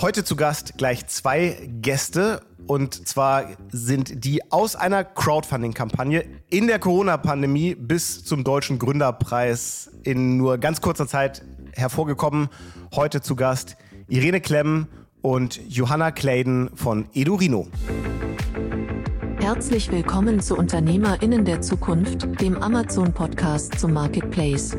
Heute zu Gast gleich zwei Gäste. Und zwar sind die aus einer Crowdfunding-Kampagne in der Corona-Pandemie bis zum Deutschen Gründerpreis in nur ganz kurzer Zeit hervorgekommen. Heute zu Gast Irene Klemm und Johanna Clayden von Edurino. Herzlich willkommen zu UnternehmerInnen der Zukunft, dem Amazon-Podcast zum Marketplace.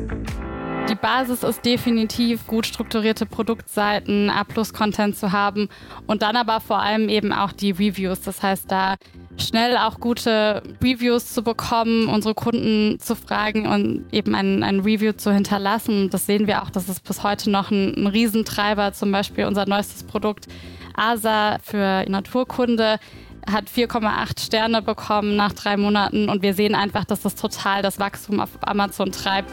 Die Basis ist definitiv gut strukturierte Produktseiten, A-Plus-Content zu haben und dann aber vor allem eben auch die Reviews. Das heißt, da schnell auch gute Reviews zu bekommen, unsere Kunden zu fragen und eben ein, ein Review zu hinterlassen. Das sehen wir auch, das ist bis heute noch ein, ein Riesentreiber. Zum Beispiel unser neuestes Produkt ASA für Naturkunde hat 4,8 Sterne bekommen nach drei Monaten und wir sehen einfach, dass das total das Wachstum auf Amazon treibt.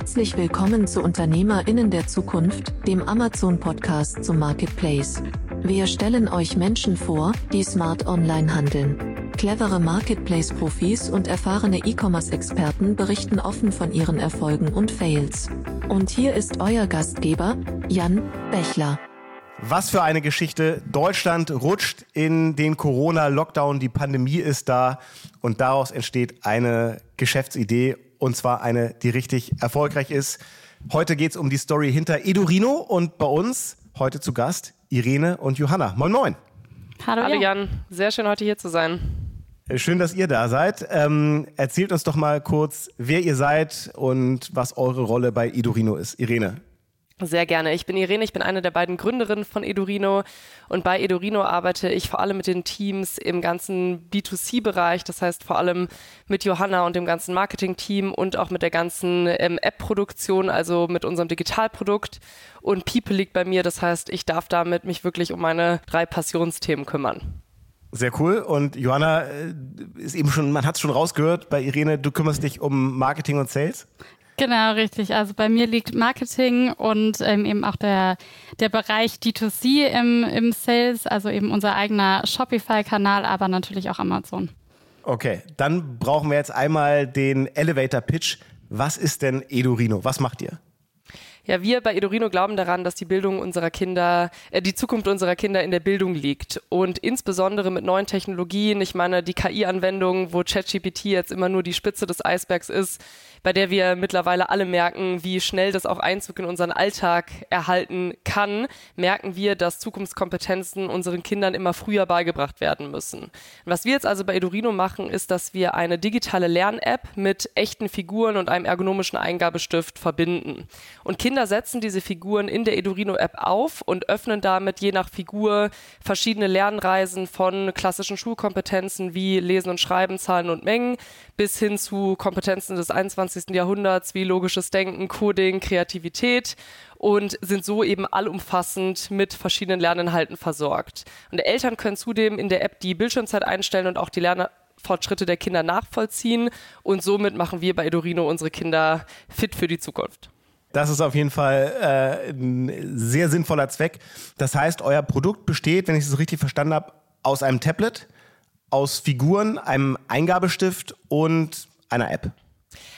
Herzlich willkommen zu UnternehmerInnen der Zukunft, dem Amazon-Podcast zum Marketplace. Wir stellen euch Menschen vor, die smart online handeln. Clevere Marketplace-Profis und erfahrene E-Commerce-Experten berichten offen von ihren Erfolgen und Fails. Und hier ist euer Gastgeber, Jan Bechler. Was für eine Geschichte. Deutschland rutscht in den Corona-Lockdown, die Pandemie ist da und daraus entsteht eine Geschäftsidee und zwar eine, die richtig erfolgreich ist. Heute geht es um die Story hinter Edurino und bei uns heute zu Gast Irene und Johanna. Moin, moin. Hallo, Hallo Jan. Sehr schön, heute hier zu sein. Äh, schön, dass ihr da seid. Ähm, erzählt uns doch mal kurz, wer ihr seid und was eure Rolle bei Edurino ist. Irene, sehr gerne. Ich bin Irene, ich bin eine der beiden Gründerinnen von Edurino und bei Edurino arbeite ich vor allem mit den Teams im ganzen B2C-Bereich, das heißt vor allem mit Johanna und dem ganzen Marketing-Team und auch mit der ganzen ähm, App-Produktion, also mit unserem Digitalprodukt und People liegt bei mir, das heißt, ich darf damit mich wirklich um meine drei Passionsthemen kümmern. Sehr cool. Und Johanna äh, ist eben schon, man hat es schon rausgehört bei Irene, du kümmerst dich um Marketing und Sales. Genau, richtig. Also bei mir liegt Marketing und ähm, eben auch der, der Bereich D2C im, im Sales, also eben unser eigener Shopify-Kanal, aber natürlich auch Amazon. Okay, dann brauchen wir jetzt einmal den Elevator Pitch. Was ist denn Edurino? Was macht ihr? Ja, wir bei Edorino glauben daran, dass die Bildung unserer Kinder, äh, die Zukunft unserer Kinder in der Bildung liegt. Und insbesondere mit neuen Technologien, ich meine, die KI-Anwendung, wo ChatGPT jetzt immer nur die Spitze des Eisbergs ist, bei der wir mittlerweile alle merken, wie schnell das auch Einzug in unseren Alltag erhalten kann, merken wir, dass Zukunftskompetenzen unseren Kindern immer früher beigebracht werden müssen. Was wir jetzt also bei Edurino machen, ist, dass wir eine digitale Lern-App mit echten Figuren und einem ergonomischen Eingabestift verbinden. Und Kinder setzen diese Figuren in der Edurino-App auf und öffnen damit je nach Figur verschiedene Lernreisen von klassischen Schulkompetenzen wie Lesen und Schreiben, Zahlen und Mengen bis hin zu Kompetenzen des 21. Jahrhunderts wie logisches Denken, Coding, Kreativität und sind so eben allumfassend mit verschiedenen Lerninhalten versorgt. Und Eltern können zudem in der App die Bildschirmzeit einstellen und auch die Lernfortschritte der Kinder nachvollziehen und somit machen wir bei Edorino unsere Kinder fit für die Zukunft. Das ist auf jeden Fall äh, ein sehr sinnvoller Zweck. Das heißt, euer Produkt besteht, wenn ich es richtig verstanden habe, aus einem Tablet, aus Figuren, einem Eingabestift und einer App?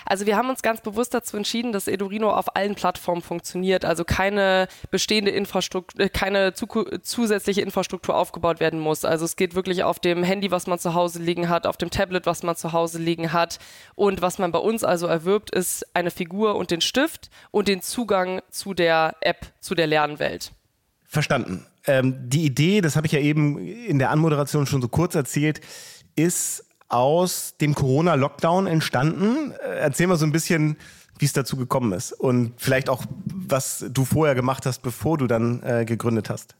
Also wir haben uns ganz bewusst dazu entschieden, dass Edurino auf allen Plattformen funktioniert, also keine bestehende Infrastruktur, äh, keine zu, zusätzliche Infrastruktur aufgebaut werden muss. Also es geht wirklich auf dem Handy, was man zu Hause liegen hat, auf dem Tablet, was man zu Hause liegen hat. Und was man bei uns also erwirbt, ist eine Figur und den Stift und den Zugang zu der App, zu der Lernwelt. Verstanden. Ähm, die Idee, das habe ich ja eben in der Anmoderation schon so kurz erzählt, ist aus dem Corona-Lockdown entstanden. Äh, erzähl mal so ein bisschen, wie es dazu gekommen ist und vielleicht auch, was du vorher gemacht hast, bevor du dann äh, gegründet hast.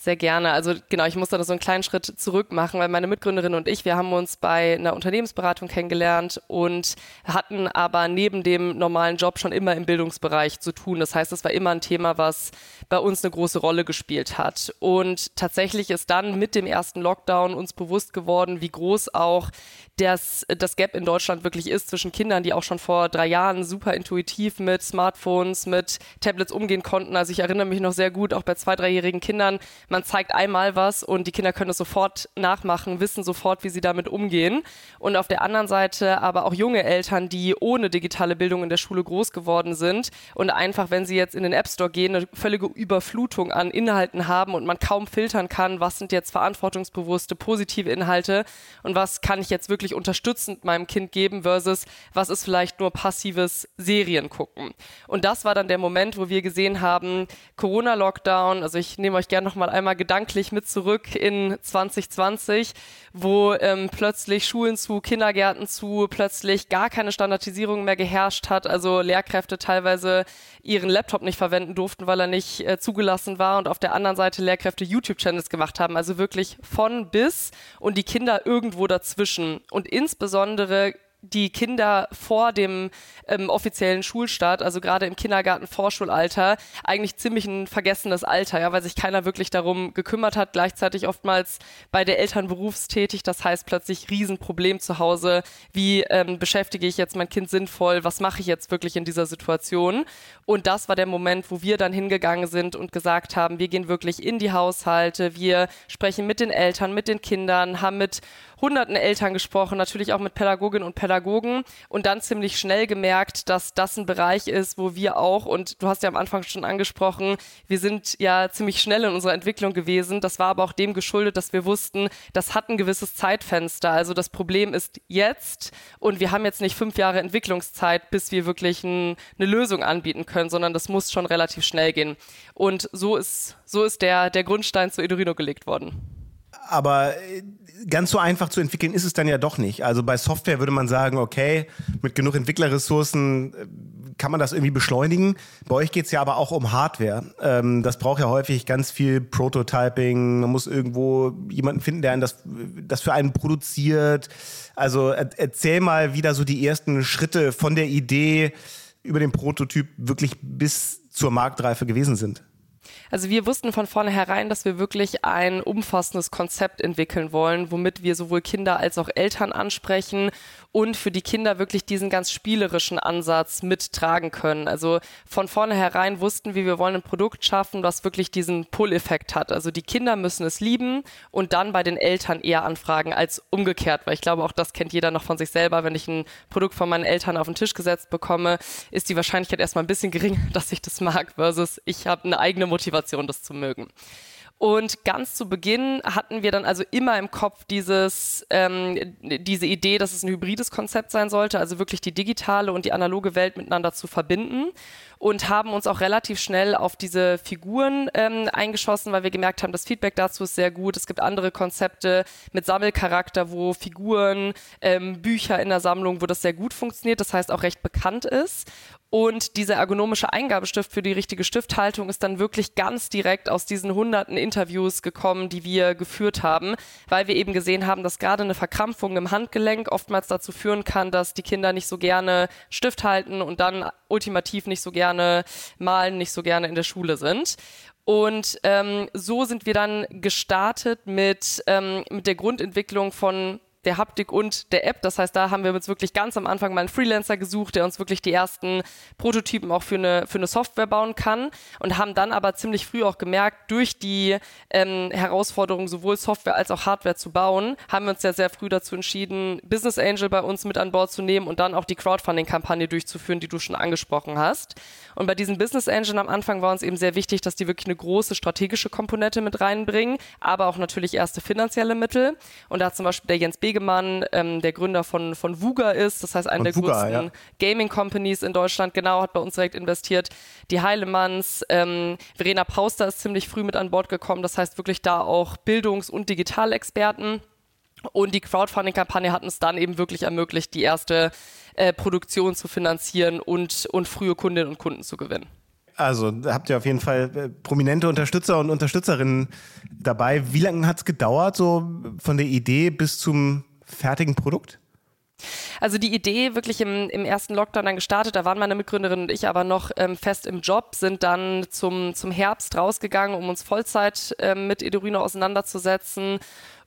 Sehr gerne. Also genau, ich muss da so einen kleinen Schritt zurück machen, weil meine Mitgründerin und ich, wir haben uns bei einer Unternehmensberatung kennengelernt und hatten aber neben dem normalen Job schon immer im Bildungsbereich zu tun. Das heißt, es war immer ein Thema, was bei uns eine große Rolle gespielt hat. Und tatsächlich ist dann mit dem ersten Lockdown uns bewusst geworden, wie groß auch das, das Gap in Deutschland wirklich ist zwischen Kindern, die auch schon vor drei Jahren super intuitiv mit Smartphones, mit Tablets umgehen konnten. Also ich erinnere mich noch sehr gut, auch bei zwei, dreijährigen Kindern man zeigt einmal was und die Kinder können es sofort nachmachen, wissen sofort, wie sie damit umgehen. Und auf der anderen Seite aber auch junge Eltern, die ohne digitale Bildung in der Schule groß geworden sind und einfach, wenn sie jetzt in den App Store gehen, eine völlige Überflutung an Inhalten haben und man kaum filtern kann, was sind jetzt verantwortungsbewusste, positive Inhalte und was kann ich jetzt wirklich unterstützend meinem Kind geben versus was ist vielleicht nur passives Serien gucken. Und das war dann der Moment, wo wir gesehen haben, Corona-Lockdown, also ich nehme euch gerne noch mal einmal gedanklich mit zurück in 2020, wo ähm, plötzlich Schulen zu, Kindergärten zu, plötzlich gar keine Standardisierung mehr geherrscht hat, also Lehrkräfte teilweise ihren Laptop nicht verwenden durften, weil er nicht äh, zugelassen war und auf der anderen Seite Lehrkräfte YouTube-Channels gemacht haben, also wirklich von bis und die Kinder irgendwo dazwischen. Und insbesondere die Kinder vor dem ähm, offiziellen Schulstart, also gerade im Kindergarten, Vorschulalter, eigentlich ziemlich ein vergessenes Alter, ja, weil sich keiner wirklich darum gekümmert hat, gleichzeitig oftmals bei der Eltern berufstätig, das heißt plötzlich Riesenproblem zu Hause, wie ähm, beschäftige ich jetzt mein Kind sinnvoll, was mache ich jetzt wirklich in dieser Situation? Und das war der Moment, wo wir dann hingegangen sind und gesagt haben, wir gehen wirklich in die Haushalte, wir sprechen mit den Eltern, mit den Kindern, haben mit hunderten Eltern gesprochen, natürlich auch mit Pädagoginnen und Pädagogen und dann ziemlich schnell gemerkt, dass das ein Bereich ist, wo wir auch, und du hast ja am Anfang schon angesprochen, wir sind ja ziemlich schnell in unserer Entwicklung gewesen. Das war aber auch dem geschuldet, dass wir wussten, das hat ein gewisses Zeitfenster. Also das Problem ist jetzt und wir haben jetzt nicht fünf Jahre Entwicklungszeit, bis wir wirklich ein, eine Lösung anbieten können, sondern das muss schon relativ schnell gehen. Und so ist, so ist der, der Grundstein zu Edurino gelegt worden. Aber äh, ganz so einfach zu entwickeln ist es dann ja doch nicht. Also bei Software würde man sagen, okay, mit genug Entwicklerressourcen äh, kann man das irgendwie beschleunigen. Bei euch geht es ja aber auch um Hardware. Ähm, das braucht ja häufig ganz viel Prototyping. Man muss irgendwo jemanden finden, der einen das, das für einen produziert. Also erzähl mal, wie da so die ersten Schritte von der Idee über den Prototyp wirklich bis zur Marktreife gewesen sind. Also wir wussten von vornherein, dass wir wirklich ein umfassendes Konzept entwickeln wollen, womit wir sowohl Kinder als auch Eltern ansprechen und für die Kinder wirklich diesen ganz spielerischen Ansatz mittragen können. Also von vornherein wussten wir, wir wollen ein Produkt schaffen, was wirklich diesen Pull-Effekt hat. Also die Kinder müssen es lieben und dann bei den Eltern eher anfragen als umgekehrt, weil ich glaube, auch das kennt jeder noch von sich selber. Wenn ich ein Produkt von meinen Eltern auf den Tisch gesetzt bekomme, ist die Wahrscheinlichkeit erstmal ein bisschen gering, dass ich das mag, versus ich habe eine eigene Motivation, das zu mögen. Und ganz zu Beginn hatten wir dann also immer im Kopf dieses, ähm, diese Idee, dass es ein hybrides Konzept sein sollte, also wirklich die digitale und die analoge Welt miteinander zu verbinden und haben uns auch relativ schnell auf diese Figuren ähm, eingeschossen, weil wir gemerkt haben, das Feedback dazu ist sehr gut. Es gibt andere Konzepte mit Sammelcharakter, wo Figuren, ähm, Bücher in der Sammlung, wo das sehr gut funktioniert, das heißt auch recht bekannt ist. Und dieser ergonomische Eingabestift für die richtige Stifthaltung ist dann wirklich ganz direkt aus diesen hunderten Interviews gekommen, die wir geführt haben, weil wir eben gesehen haben, dass gerade eine Verkrampfung im Handgelenk oftmals dazu führen kann, dass die Kinder nicht so gerne Stift halten und dann ultimativ nicht so gerne malen, nicht so gerne in der Schule sind. Und ähm, so sind wir dann gestartet mit, ähm, mit der Grundentwicklung von der Haptik und der App. Das heißt, da haben wir uns wirklich ganz am Anfang mal einen Freelancer gesucht, der uns wirklich die ersten Prototypen auch für eine, für eine Software bauen kann und haben dann aber ziemlich früh auch gemerkt, durch die ähm, Herausforderung, sowohl Software als auch Hardware zu bauen, haben wir uns ja sehr früh dazu entschieden, Business Angel bei uns mit an Bord zu nehmen und dann auch die Crowdfunding-Kampagne durchzuführen, die du schon angesprochen hast. Und bei diesem Business Engine am Anfang war uns eben sehr wichtig, dass die wirklich eine große strategische Komponente mit reinbringen, aber auch natürlich erste finanzielle Mittel. Und da hat zum Beispiel der Jens B Begemann, ähm, der Gründer von, von Vuga ist, das heißt eine der Vuga, größten ja. Gaming-Companies in Deutschland, genau, hat bei uns direkt investiert. Die Heilemanns, ähm, Verena Pauster ist ziemlich früh mit an Bord gekommen, das heißt wirklich da auch Bildungs- und Digitalexperten. Und die Crowdfunding-Kampagne hat uns dann eben wirklich ermöglicht, die erste äh, Produktion zu finanzieren und, und frühe Kundinnen und Kunden zu gewinnen. Also habt ihr auf jeden Fall äh, prominente Unterstützer und Unterstützerinnen dabei. Wie lange hat es gedauert, so von der Idee bis zum fertigen Produkt? Also die Idee wirklich im, im ersten Lockdown dann gestartet, da waren meine Mitgründerin und ich aber noch ähm, fest im Job, sind dann zum, zum Herbst rausgegangen, um uns Vollzeit ähm, mit Edurino auseinanderzusetzen.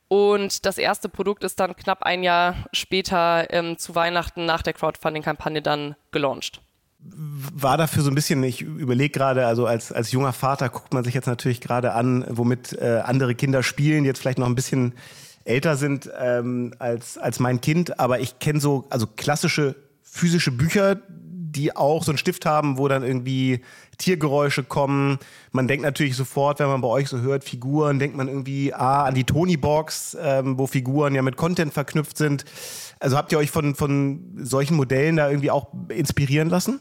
Und das erste Produkt ist dann knapp ein Jahr später ähm, zu Weihnachten nach der Crowdfunding-Kampagne dann gelauncht. war dafür so ein bisschen, ich überlege gerade, also als, als junger Vater guckt man sich jetzt natürlich gerade an, womit äh, andere Kinder spielen, jetzt vielleicht noch ein bisschen älter sind ähm, als, als mein Kind, aber ich kenne so, also klassische physische Bücher, die auch so einen Stift haben, wo dann irgendwie Tiergeräusche kommen. Man denkt natürlich sofort, wenn man bei euch so hört, Figuren, denkt man irgendwie ah, an die Tony-Box, ähm, wo Figuren ja mit Content verknüpft sind. Also habt ihr euch von, von solchen Modellen da irgendwie auch inspirieren lassen?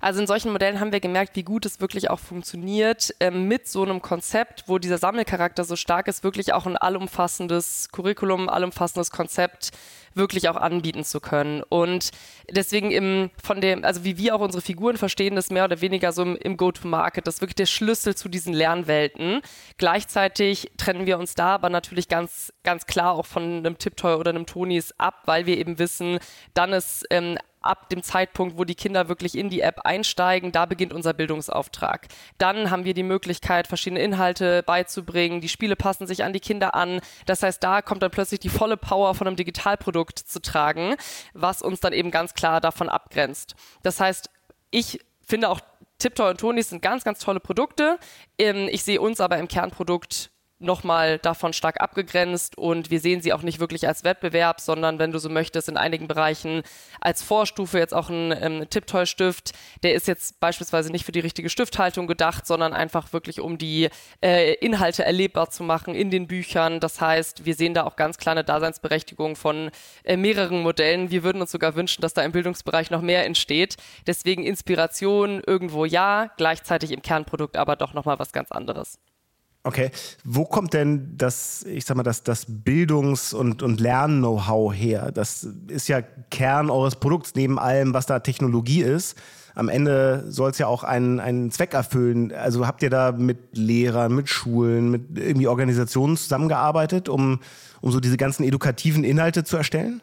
Also in solchen Modellen haben wir gemerkt, wie gut es wirklich auch funktioniert, äh, mit so einem Konzept, wo dieser Sammelcharakter so stark ist, wirklich auch ein allumfassendes Curriculum, allumfassendes Konzept wirklich auch anbieten zu können. Und deswegen im, von dem, also wie wir auch unsere Figuren verstehen, ist mehr oder weniger so im, im Go-to-Market, das ist wirklich der Schlüssel zu diesen Lernwelten. Gleichzeitig trennen wir uns da aber natürlich ganz, ganz klar auch von einem Tiptoy oder einem Tonis ab, weil wir eben wissen, dann ist ähm, ab dem Zeitpunkt, wo die Kinder wirklich in die App einsteigen, da beginnt unser Bildungsauftrag. Dann haben wir die Möglichkeit, verschiedene Inhalte beizubringen. Die Spiele passen sich an die Kinder an. Das heißt, da kommt dann plötzlich die volle Power von einem Digitalprodukt zu tragen, was uns dann eben ganz klar davon abgrenzt. Das heißt, ich finde auch Tiptoy und Tonis sind ganz, ganz tolle Produkte. Ähm, ich sehe uns aber im Kernprodukt nochmal davon stark abgegrenzt und wir sehen sie auch nicht wirklich als Wettbewerb, sondern wenn du so möchtest, in einigen Bereichen als Vorstufe jetzt auch ein ähm, Tipptoy-Stift. Der ist jetzt beispielsweise nicht für die richtige Stifthaltung gedacht, sondern einfach wirklich um die äh, Inhalte erlebbar zu machen in den Büchern. Das heißt, wir sehen da auch ganz klar eine Daseinsberechtigung von äh, mehreren Modellen. Wir würden uns sogar wünschen, dass da im Bildungsbereich noch mehr entsteht. Deswegen Inspiration irgendwo ja, gleichzeitig im Kernprodukt aber doch nochmal was ganz anderes. Okay, wo kommt denn das, ich sag mal, das, das Bildungs- und, und Lern-Know-how her? Das ist ja Kern eures Produkts, neben allem, was da Technologie ist. Am Ende soll es ja auch einen, einen Zweck erfüllen. Also habt ihr da mit Lehrern, mit Schulen, mit irgendwie Organisationen zusammengearbeitet, um, um so diese ganzen edukativen Inhalte zu erstellen?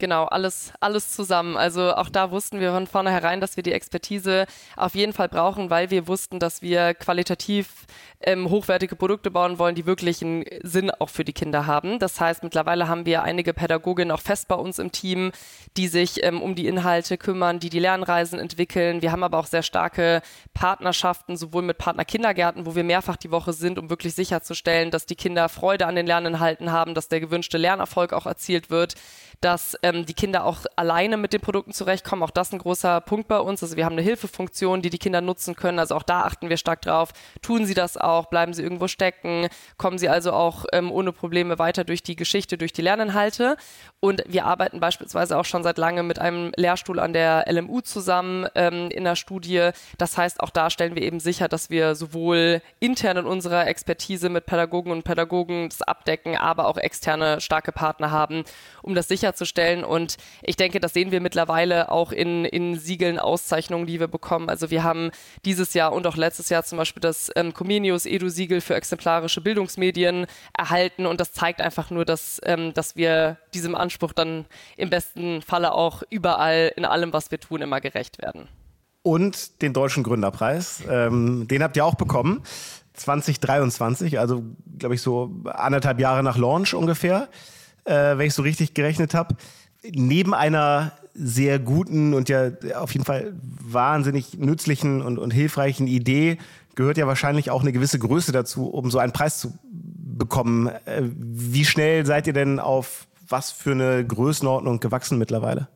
Genau, alles, alles zusammen. Also auch da wussten wir von vornherein, dass wir die Expertise auf jeden Fall brauchen, weil wir wussten, dass wir qualitativ ähm, hochwertige Produkte bauen wollen, die wirklich einen Sinn auch für die Kinder haben. Das heißt, mittlerweile haben wir einige Pädagoginnen auch fest bei uns im Team, die sich ähm, um die Inhalte kümmern, die die Lernreisen entwickeln. Wir haben aber auch sehr starke Partnerschaften, sowohl mit Partnerkindergärten, wo wir mehrfach die Woche sind, um wirklich sicherzustellen, dass die Kinder Freude an den Lerninhalten haben, dass der gewünschte Lernerfolg auch erzielt wird dass ähm, die Kinder auch alleine mit den Produkten zurechtkommen. Auch das ist ein großer Punkt bei uns. Also wir haben eine Hilfefunktion, die die Kinder nutzen können. Also auch da achten wir stark drauf. Tun sie das auch? Bleiben sie irgendwo stecken? Kommen sie also auch ähm, ohne Probleme weiter durch die Geschichte, durch die Lerninhalte? Und wir arbeiten beispielsweise auch schon seit langem mit einem Lehrstuhl an der LMU zusammen ähm, in der Studie. Das heißt, auch da stellen wir eben sicher, dass wir sowohl intern in unserer Expertise mit Pädagogen und Pädagogen das abdecken, aber auch externe starke Partner haben, um das sicher sicherzustellen. Und ich denke, das sehen wir mittlerweile auch in, in Siegeln, Auszeichnungen, die wir bekommen. Also wir haben dieses Jahr und auch letztes Jahr zum Beispiel das ähm, Comenius Edu-Siegel für exemplarische Bildungsmedien erhalten. Und das zeigt einfach nur, dass, ähm, dass wir diesem Anspruch dann im besten Falle auch überall in allem, was wir tun, immer gerecht werden. Und den Deutschen Gründerpreis. Ähm, den habt ihr auch bekommen. 2023, also glaube ich so anderthalb Jahre nach Launch ungefähr äh, wenn ich so richtig gerechnet habe. Neben einer sehr guten und ja auf jeden Fall wahnsinnig nützlichen und, und hilfreichen Idee gehört ja wahrscheinlich auch eine gewisse Größe dazu, um so einen Preis zu bekommen. Äh, wie schnell seid ihr denn auf was für eine Größenordnung gewachsen mittlerweile?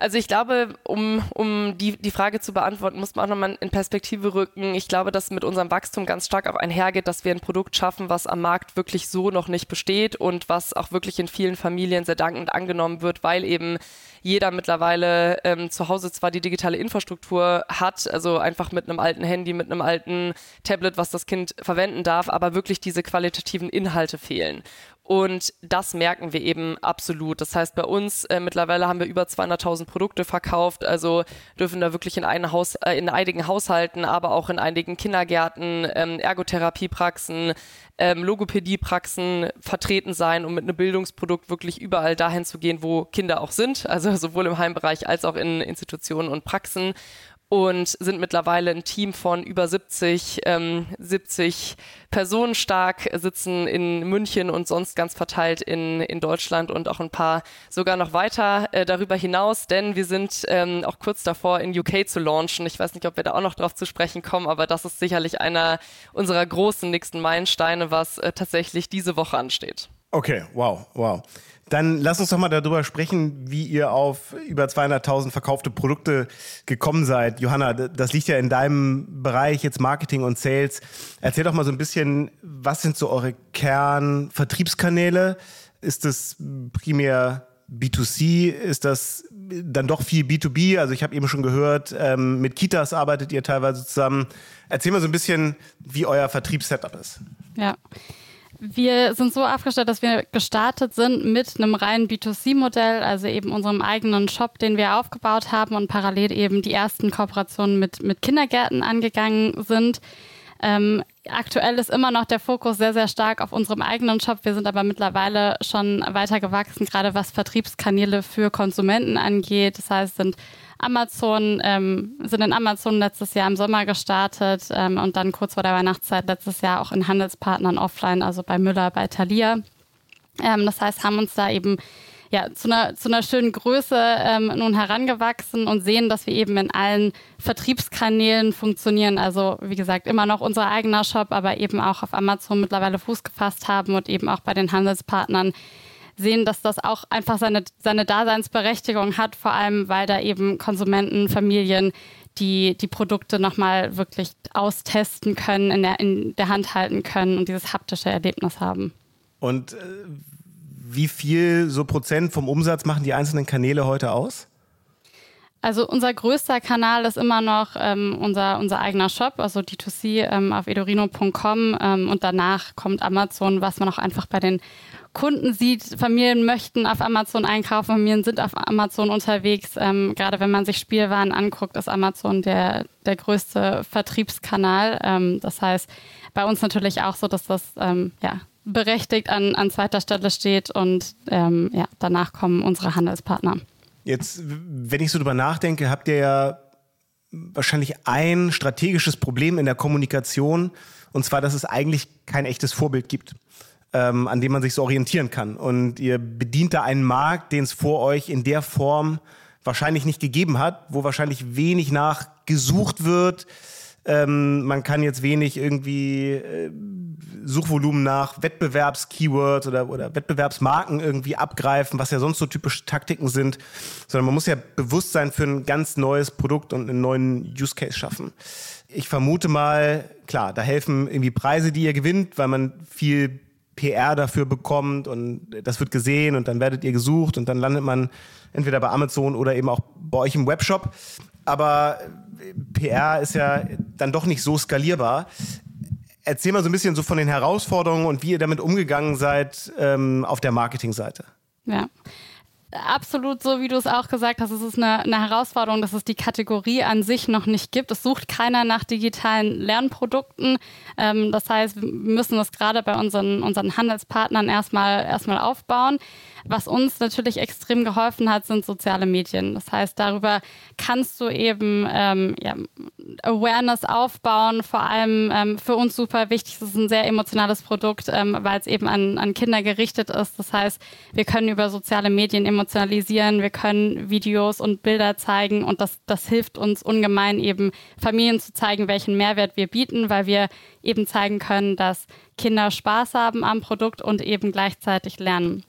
Also ich glaube, um, um die, die Frage zu beantworten, muss man auch nochmal in Perspektive rücken. Ich glaube, dass mit unserem Wachstum ganz stark auch einhergeht, dass wir ein Produkt schaffen, was am Markt wirklich so noch nicht besteht und was auch wirklich in vielen Familien sehr dankend angenommen wird, weil eben jeder mittlerweile ähm, zu Hause zwar die digitale Infrastruktur hat, also einfach mit einem alten Handy, mit einem alten Tablet, was das Kind verwenden darf, aber wirklich diese qualitativen Inhalte fehlen. Und das merken wir eben absolut. Das heißt, bei uns äh, mittlerweile haben wir über 200.000 Produkte verkauft, also dürfen da wirklich in, Haus, äh, in einigen Haushalten, aber auch in einigen Kindergärten, ähm, Ergotherapiepraxen, ähm, Logopädiepraxen vertreten sein, um mit einem Bildungsprodukt wirklich überall dahin zu gehen, wo Kinder auch sind, also sowohl im Heimbereich als auch in Institutionen und Praxen. Und sind mittlerweile ein Team von über 70, ähm, 70 Personen stark, sitzen in München und sonst ganz verteilt in, in Deutschland und auch ein paar sogar noch weiter äh, darüber hinaus, denn wir sind ähm, auch kurz davor in UK zu launchen. Ich weiß nicht, ob wir da auch noch drauf zu sprechen kommen, aber das ist sicherlich einer unserer großen nächsten Meilensteine, was äh, tatsächlich diese Woche ansteht. Okay, wow, wow. Dann lass uns doch mal darüber sprechen, wie ihr auf über 200.000 verkaufte Produkte gekommen seid. Johanna, das liegt ja in deinem Bereich jetzt Marketing und Sales. Erzähl doch mal so ein bisschen, was sind so eure Kernvertriebskanäle? Ist es primär B2C? Ist das dann doch viel B2B? Also ich habe eben schon gehört, ähm, mit Kitas arbeitet ihr teilweise zusammen. Erzähl mal so ein bisschen, wie euer Vertriebssetup ist. Ja. Wir sind so aufgestellt, dass wir gestartet sind mit einem reinen B2C-Modell, also eben unserem eigenen Shop, den wir aufgebaut haben und parallel eben die ersten Kooperationen mit, mit Kindergärten angegangen sind. Ähm, aktuell ist immer noch der Fokus sehr, sehr stark auf unserem eigenen Shop. Wir sind aber mittlerweile schon weiter gewachsen, gerade was Vertriebskanäle für Konsumenten angeht. Das heißt, sind Amazon, ähm, sind in Amazon letztes Jahr im Sommer gestartet ähm, und dann kurz vor der Weihnachtszeit letztes Jahr auch in Handelspartnern offline, also bei Müller, bei Thalia. Ähm, das heißt, haben uns da eben ja, zu einer, zu einer schönen Größe ähm, nun herangewachsen und sehen, dass wir eben in allen Vertriebskanälen funktionieren. Also wie gesagt, immer noch unser eigener Shop, aber eben auch auf Amazon mittlerweile Fuß gefasst haben und eben auch bei den Handelspartnern sehen, dass das auch einfach seine, seine Daseinsberechtigung hat, vor allem weil da eben Konsumenten, Familien die die Produkte nochmal wirklich austesten können, in der, in der Hand halten können und dieses haptische Erlebnis haben. Und äh, wie viel so Prozent vom Umsatz machen die einzelnen Kanäle heute aus? Also unser größter Kanal ist immer noch ähm, unser, unser eigener Shop, also D2C ähm, auf edorino.com ähm, und danach kommt Amazon, was man auch einfach bei den Kunden sieht, Familien möchten auf Amazon einkaufen, Familien sind auf Amazon unterwegs. Ähm, gerade wenn man sich Spielwaren anguckt, ist Amazon der, der größte Vertriebskanal. Ähm, das heißt, bei uns natürlich auch so, dass das ähm, ja, berechtigt an, an zweiter Stelle steht und ähm, ja, danach kommen unsere Handelspartner. Jetzt, wenn ich so drüber nachdenke, habt ihr ja wahrscheinlich ein strategisches Problem in der Kommunikation und zwar, dass es eigentlich kein echtes Vorbild gibt ähm, an dem man sich so orientieren kann. Und ihr bedient da einen Markt, den es vor euch in der Form wahrscheinlich nicht gegeben hat, wo wahrscheinlich wenig nachgesucht wird. Ähm, man kann jetzt wenig irgendwie äh, Suchvolumen nach Wettbewerbskeywords oder, oder Wettbewerbsmarken irgendwie abgreifen, was ja sonst so typische Taktiken sind, sondern man muss ja Bewusstsein für ein ganz neues Produkt und einen neuen Use Case schaffen. Ich vermute mal, klar, da helfen irgendwie Preise, die ihr gewinnt, weil man viel PR dafür bekommt und das wird gesehen und dann werdet ihr gesucht und dann landet man entweder bei Amazon oder eben auch bei euch im Webshop. Aber PR ist ja dann doch nicht so skalierbar. Erzähl mal so ein bisschen so von den Herausforderungen und wie ihr damit umgegangen seid ähm, auf der Marketingseite. Ja, absolut so, wie du es auch gesagt hast. Es ist eine, eine, Herausforderung, dass es die Kategorie an sich noch nicht gibt. Es sucht keiner nach digitalen Lernprodukten. Ähm, das heißt, wir müssen das gerade bei unseren, unseren Handelspartnern erstmal, erstmal aufbauen. Was uns natürlich extrem geholfen hat, sind soziale Medien. Das heißt, darüber kannst du eben ähm, ja, Awareness aufbauen. Vor allem ähm, für uns super wichtig. Es ist ein sehr emotionales Produkt, ähm, weil es eben an, an Kinder gerichtet ist. Das heißt, wir können über soziale Medien emotionalisieren, wir können Videos und Bilder zeigen und das, das hilft uns ungemein eben Familien zu zeigen, welchen Mehrwert wir bieten, weil wir eben zeigen können, dass Kinder Spaß haben am Produkt und eben gleichzeitig lernen.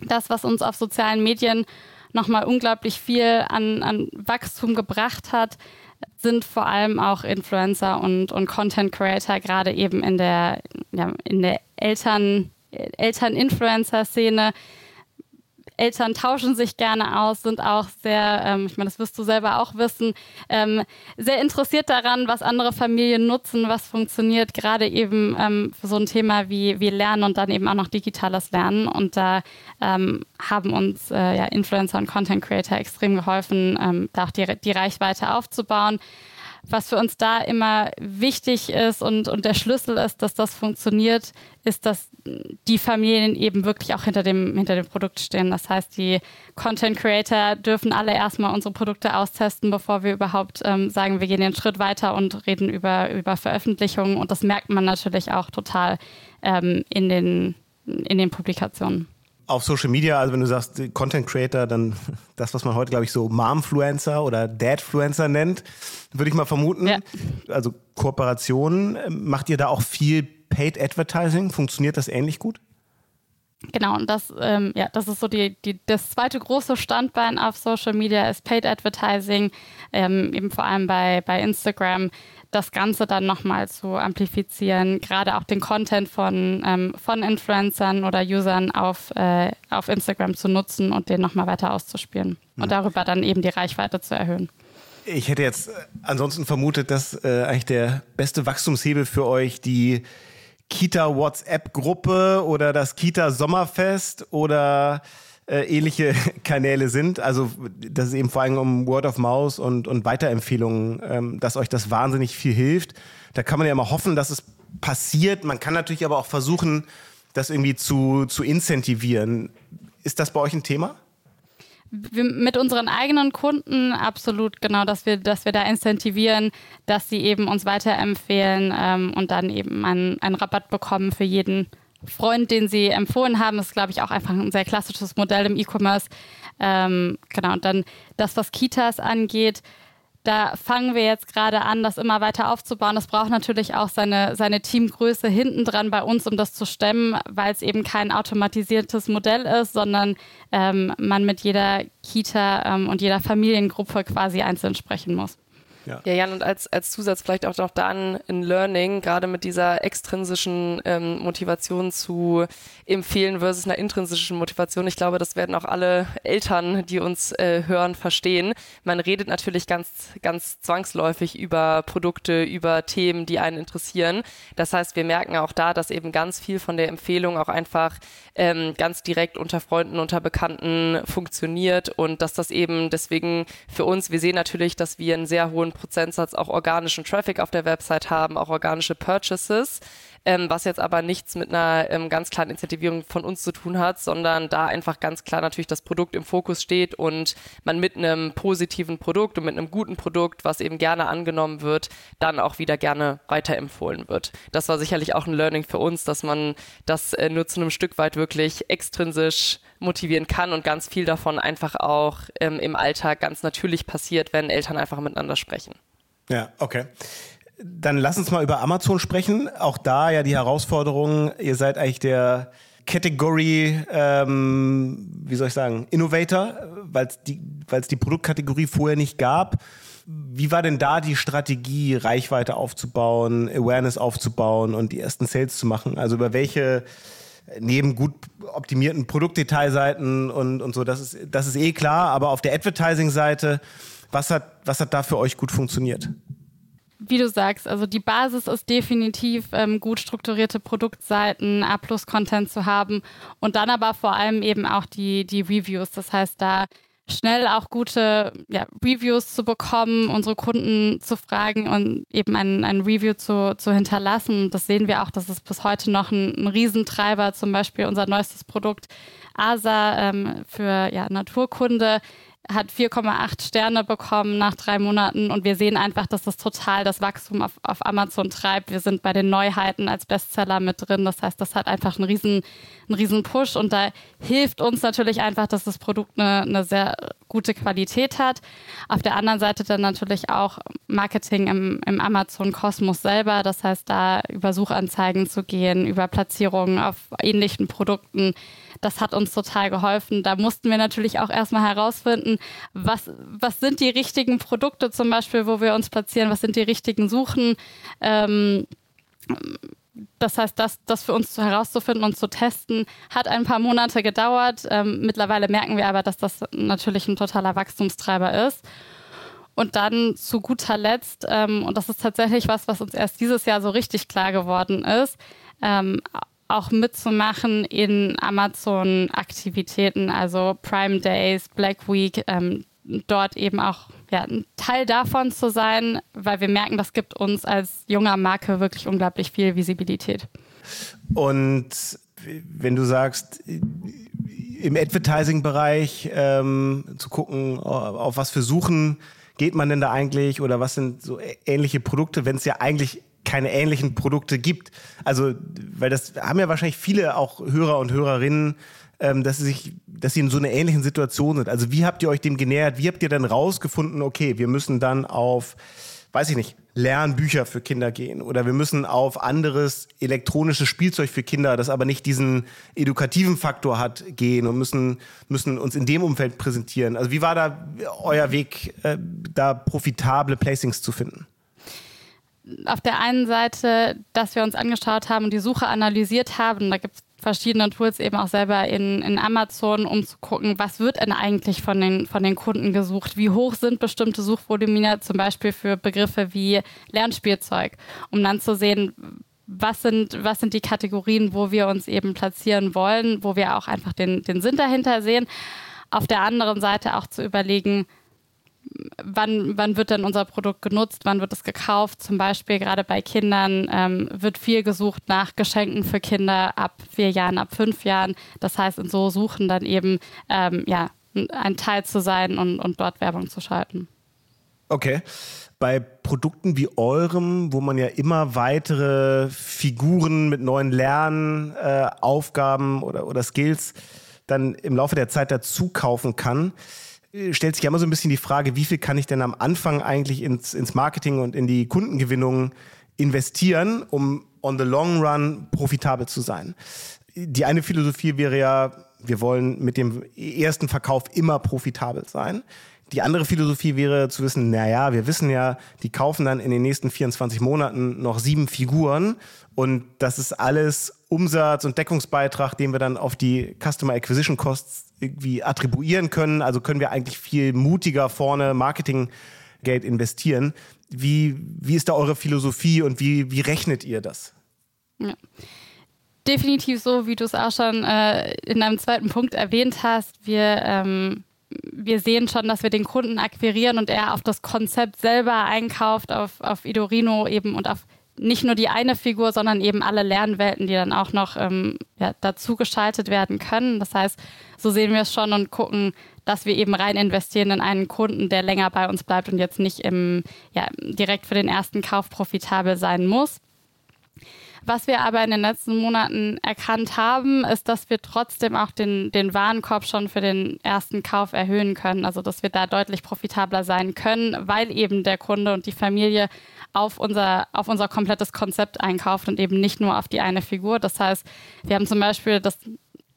Das, was uns auf sozialen Medien nochmal unglaublich viel an, an Wachstum gebracht hat, sind vor allem auch Influencer und, und Content Creator, gerade eben in der, ja, in der Eltern, Eltern-Influencer-Szene, Eltern tauschen sich gerne aus, sind auch sehr, ähm, ich meine, das wirst du selber auch wissen, ähm, sehr interessiert daran, was andere Familien nutzen, was funktioniert, gerade eben ähm, für so ein Thema wie, wie Lernen und dann eben auch noch digitales Lernen. Und da ähm, haben uns äh, ja, Influencer und Content Creator extrem geholfen, ähm, da auch die, die Reichweite aufzubauen was für uns da immer wichtig ist und, und der Schlüssel ist, dass das funktioniert, ist, dass die Familien eben wirklich auch hinter dem, hinter dem Produkt stehen. Das heißt, die Content Creator dürfen alle erstmal unsere Produkte austesten, bevor wir überhaupt ähm, sagen, wir gehen den Schritt weiter und reden über, über Veröffentlichungen. Und das merkt man natürlich auch total ähm, in, den, in den Publikationen auf Social Media, also wenn du sagst Content Creator, dann das, was man heute, glaube ich, so Momfluencer oder Dadfluencer nennt, würde ich mal vermuten. Ja. Also Kooperationen. Macht ihr da auch viel Paid Advertising? Funktioniert das ähnlich gut? Genau, und das, ähm, ja, das ist so die, die, das zweite große Standbein auf Social Media ist Paid Advertising, ähm, eben vor allem bei, bei Instagram das Ganze dann nochmal zu amplifizieren, gerade auch den Content von, ähm, von Influencern oder Usern auf, äh, auf Instagram zu nutzen und den nochmal weiter auszuspielen und darüber dann eben die Reichweite zu erhöhen. Ich hätte jetzt äh, ansonsten vermutet, dass äh, eigentlich der beste Wachstumshebel für euch die Kita-WhatsApp-Gruppe oder das Kita-Sommerfest oder äh, ähnliche Kanäle sind. Also, dass es eben vor allem um Word of Mouse und, und Weiterempfehlungen, ähm, dass euch das wahnsinnig viel hilft. Da kann man ja immer hoffen, dass es passiert. Man kann natürlich aber auch versuchen, das irgendwie zu, zu incentivieren. Ist das bei euch ein Thema? wir, mit unseren eigenen Kunden absolut genau, dass wir, dass wir da incentivieren, dass sie eben uns weiterempfehlen ähm, und dann eben einen, einen Rabatt bekommen für jeden Freund, den Sie empfohlen haben, ist, glaube ich, auch einfach ein sehr klassisches Modell im E-Commerce. Ähm, genau, und dann das, was Kitas angeht, da fangen wir jetzt gerade an, das immer weiter aufzubauen. Das braucht natürlich auch seine, seine Teamgröße hinten dran bei uns, um das zu stemmen, weil es eben kein automatisiertes Modell ist, sondern ähm, man mit jeder Kita ähm, und jeder Familiengruppe quasi einzeln sprechen muss. Ja. ja, Jan, und als, als Zusatz vielleicht auch noch dann in Learning, gerade mit dieser extrinsischen ähm, Motivation zu empfehlen versus einer intrinsischen Motivation. Ich glaube, das werden auch alle Eltern, die uns äh, hören, verstehen. Man redet natürlich ganz, ganz zwangsläufig über Produkte, über Themen, die einen interessieren. Das heißt, wir merken auch da, dass eben ganz viel von der Empfehlung auch einfach ähm, ganz direkt unter Freunden, unter Bekannten funktioniert und dass das eben deswegen für uns, wir sehen natürlich, dass wir einen sehr hohen Prozentsatz auch organischen Traffic auf der Website haben, auch organische Purchases, ähm, was jetzt aber nichts mit einer ähm, ganz klaren Incentivierung von uns zu tun hat, sondern da einfach ganz klar natürlich das Produkt im Fokus steht und man mit einem positiven Produkt und mit einem guten Produkt, was eben gerne angenommen wird, dann auch wieder gerne weiterempfohlen wird. Das war sicherlich auch ein Learning für uns, dass man das äh, nur zu einem Stück weit wirklich extrinsisch motivieren kann und ganz viel davon einfach auch ähm, im Alltag ganz natürlich passiert, wenn Eltern einfach miteinander sprechen. Ja, okay. Dann lass uns mal über Amazon sprechen. Auch da ja die Herausforderung, ihr seid eigentlich der Category, ähm, wie soll ich sagen, Innovator, weil es die, die Produktkategorie vorher nicht gab. Wie war denn da die Strategie, Reichweite aufzubauen, Awareness aufzubauen und die ersten Sales zu machen? Also über welche neben gut optimierten Produktdetailseiten und, und so, das ist, das ist eh klar, aber auf der Advertising-Seite, was hat, was hat da für euch gut funktioniert? Wie du sagst, also die Basis ist definitiv ähm, gut strukturierte Produktseiten, A-Plus-Content zu haben und dann aber vor allem eben auch die, die Reviews. Das heißt, da schnell auch gute ja, Reviews zu bekommen, unsere Kunden zu fragen und eben ein, ein Review zu, zu hinterlassen. Das sehen wir auch, das ist bis heute noch ein, ein Riesentreiber, zum Beispiel unser neuestes Produkt ASA ähm, für ja, Naturkunde hat 4,8 Sterne bekommen nach drei Monaten und wir sehen einfach, dass das total das Wachstum auf, auf Amazon treibt. Wir sind bei den Neuheiten als Bestseller mit drin. Das heißt, das hat einfach einen riesen, einen riesen Push und da hilft uns natürlich einfach, dass das Produkt eine, eine sehr gute Qualität hat. Auf der anderen Seite dann natürlich auch Marketing im, im Amazon-Kosmos selber. Das heißt, da über Suchanzeigen zu gehen, über Platzierungen auf ähnlichen Produkten das hat uns total geholfen. Da mussten wir natürlich auch erstmal herausfinden, was, was sind die richtigen Produkte zum Beispiel, wo wir uns platzieren, was sind die richtigen Suchen. Ähm, das heißt, das, das für uns herauszufinden und zu testen, hat ein paar Monate gedauert. Ähm, mittlerweile merken wir aber, dass das natürlich ein totaler Wachstumstreiber ist. Und dann zu guter Letzt, ähm, und das ist tatsächlich was, was uns erst dieses Jahr so richtig klar geworden ist, ähm, auch mitzumachen in Amazon-Aktivitäten, also Prime Days, Black Week, ähm, dort eben auch ja, ein Teil davon zu sein, weil wir merken, das gibt uns als junger Marke wirklich unglaublich viel Visibilität. Und wenn du sagst, im Advertising-Bereich ähm, zu gucken, auf was für Suchen geht man denn da eigentlich oder was sind so ähnliche Produkte, wenn es ja eigentlich keine ähnlichen Produkte gibt. Also, weil das haben ja wahrscheinlich viele auch Hörer und Hörerinnen, ähm, dass sie sich, dass sie in so einer ähnlichen Situation sind. Also, wie habt ihr euch dem genähert? Wie habt ihr dann rausgefunden, okay, wir müssen dann auf, weiß ich nicht, Lernbücher für Kinder gehen oder wir müssen auf anderes elektronisches Spielzeug für Kinder, das aber nicht diesen edukativen Faktor hat, gehen und müssen, müssen uns in dem Umfeld präsentieren. Also wie war da euer Weg, äh, da profitable Placings zu finden? Auf der einen Seite, dass wir uns angeschaut haben und die Suche analysiert haben, da gibt es verschiedene Tools eben auch selber in, in Amazon, um zu gucken, was wird denn eigentlich von den, von den Kunden gesucht? Wie hoch sind bestimmte Suchvolumina zum Beispiel für Begriffe wie Lernspielzeug, um dann zu sehen, was sind, was sind die Kategorien, wo wir uns eben platzieren wollen, wo wir auch einfach den, den Sinn dahinter sehen. Auf der anderen Seite auch zu überlegen, wann, wann wird denn unser Produkt genutzt, wann wird es gekauft. Zum Beispiel gerade bei Kindern ähm, wird viel gesucht nach Geschenken für Kinder ab vier Jahren, ab fünf Jahren. Das heißt, in so Suchen dann eben ähm, ja, ein Teil zu sein und, und dort Werbung zu schalten. Okay. Bei Produkten wie eurem, wo man ja immer weitere Figuren mit neuen Lernaufgaben äh, oder, oder Skills dann im Laufe der Zeit dazu kaufen kann, stellt sich ja immer so ein bisschen die Frage, wie viel kann ich denn am Anfang eigentlich ins, ins Marketing und in die Kundengewinnung investieren, um on the long run profitabel zu sein. Die eine Philosophie wäre ja, wir wollen mit dem ersten Verkauf immer profitabel sein. Die andere Philosophie wäre zu wissen, naja, wir wissen ja, die kaufen dann in den nächsten 24 Monaten noch sieben Figuren und das ist alles Umsatz und Deckungsbeitrag, den wir dann auf die Customer Acquisition Costs irgendwie attribuieren können. Also können wir eigentlich viel mutiger vorne Marketinggeld investieren. Wie, wie ist da eure Philosophie und wie, wie rechnet ihr das? Ja. Definitiv so, wie du es auch schon äh, in einem zweiten Punkt erwähnt hast. Wir, ähm, wir sehen schon, dass wir den Kunden akquirieren und er auf das Konzept selber einkauft, auf, auf Idorino eben und auf nicht nur die eine Figur, sondern eben alle Lernwelten, die dann auch noch ähm, ja, dazu geschaltet werden können. Das heißt, so sehen wir es schon und gucken, dass wir eben rein investieren in einen Kunden, der länger bei uns bleibt und jetzt nicht im, ja, direkt für den ersten Kauf profitabel sein muss. Was wir aber in den letzten Monaten erkannt haben, ist, dass wir trotzdem auch den, den Warenkorb schon für den ersten Kauf erhöhen können. Also, dass wir da deutlich profitabler sein können, weil eben der Kunde und die Familie auf unser, auf unser komplettes Konzept einkauft und eben nicht nur auf die eine Figur. Das heißt, wir haben zum Beispiel das